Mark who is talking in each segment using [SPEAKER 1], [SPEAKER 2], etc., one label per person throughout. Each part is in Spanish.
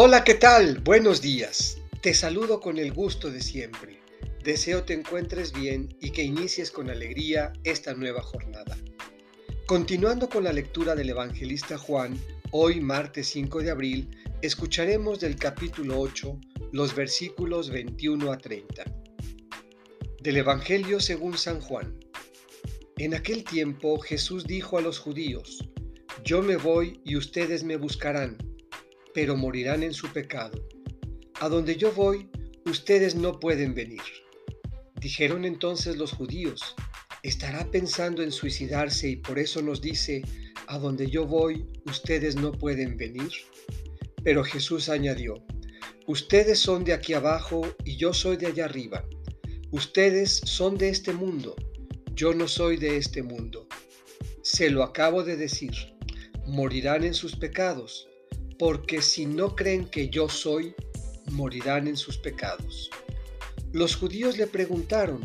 [SPEAKER 1] Hola, ¿qué tal? Buenos días. Te saludo con el gusto de siempre. Deseo te encuentres bien y que inicies con alegría esta nueva jornada. Continuando con la lectura del evangelista Juan, hoy martes 5 de abril, escucharemos del capítulo 8 los versículos 21 a 30. Del Evangelio según San Juan. En aquel tiempo Jesús dijo a los judíos, Yo me voy y ustedes me buscarán pero morirán en su pecado. A donde yo voy, ustedes no pueden venir. Dijeron entonces los judíos, ¿estará pensando en suicidarse y por eso nos dice, a donde yo voy, ustedes no pueden venir? Pero Jesús añadió, ustedes son de aquí abajo y yo soy de allá arriba. Ustedes son de este mundo, yo no soy de este mundo. Se lo acabo de decir, morirán en sus pecados porque si no creen que yo soy, morirán en sus pecados. Los judíos le preguntaron,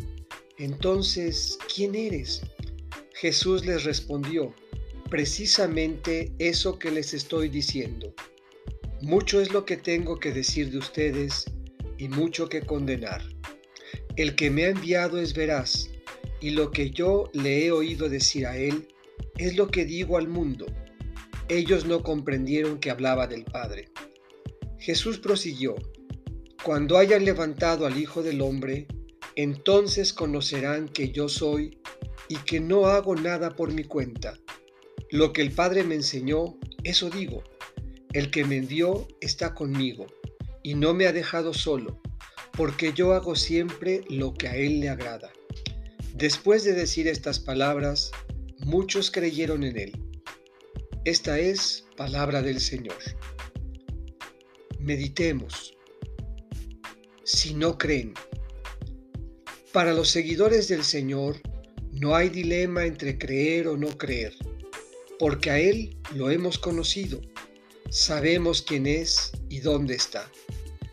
[SPEAKER 1] entonces, ¿quién eres? Jesús les respondió, precisamente eso que les estoy diciendo. Mucho es lo que tengo que decir de ustedes y mucho que condenar. El que me ha enviado es veraz, y lo que yo le he oído decir a él es lo que digo al mundo ellos no comprendieron que hablaba del Padre. Jesús prosiguió, Cuando hayan levantado al Hijo del Hombre, entonces conocerán que yo soy y que no hago nada por mi cuenta. Lo que el Padre me enseñó, eso digo. El que me envió está conmigo y no me ha dejado solo, porque yo hago siempre lo que a Él le agrada. Después de decir estas palabras, muchos creyeron en Él. Esta es palabra del Señor. Meditemos. Si no creen. Para los seguidores del Señor no hay dilema entre creer o no creer, porque a Él lo hemos conocido, sabemos quién es y dónde está.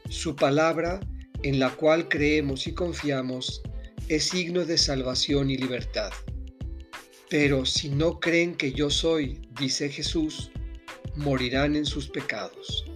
[SPEAKER 1] Su palabra, en la cual creemos y confiamos, es signo de salvación y libertad. Pero si no creen que yo soy, dice Jesús, morirán en sus pecados.